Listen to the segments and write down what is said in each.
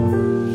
음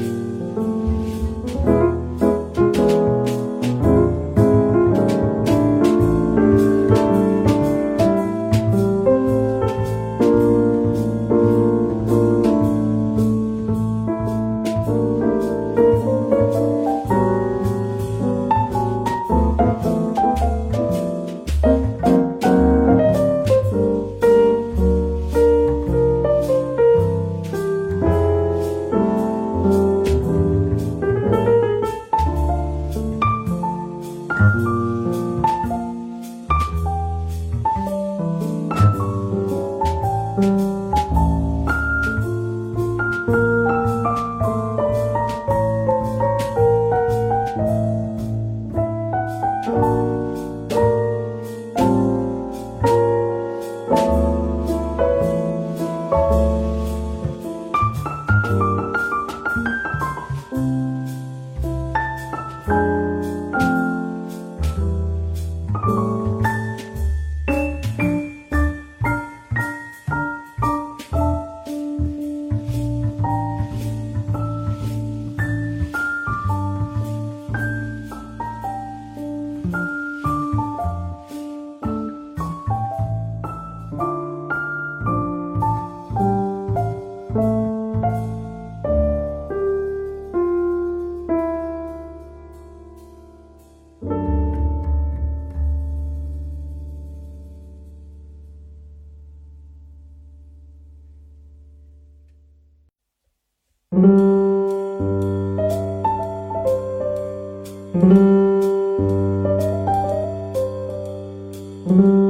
Mm-hmm.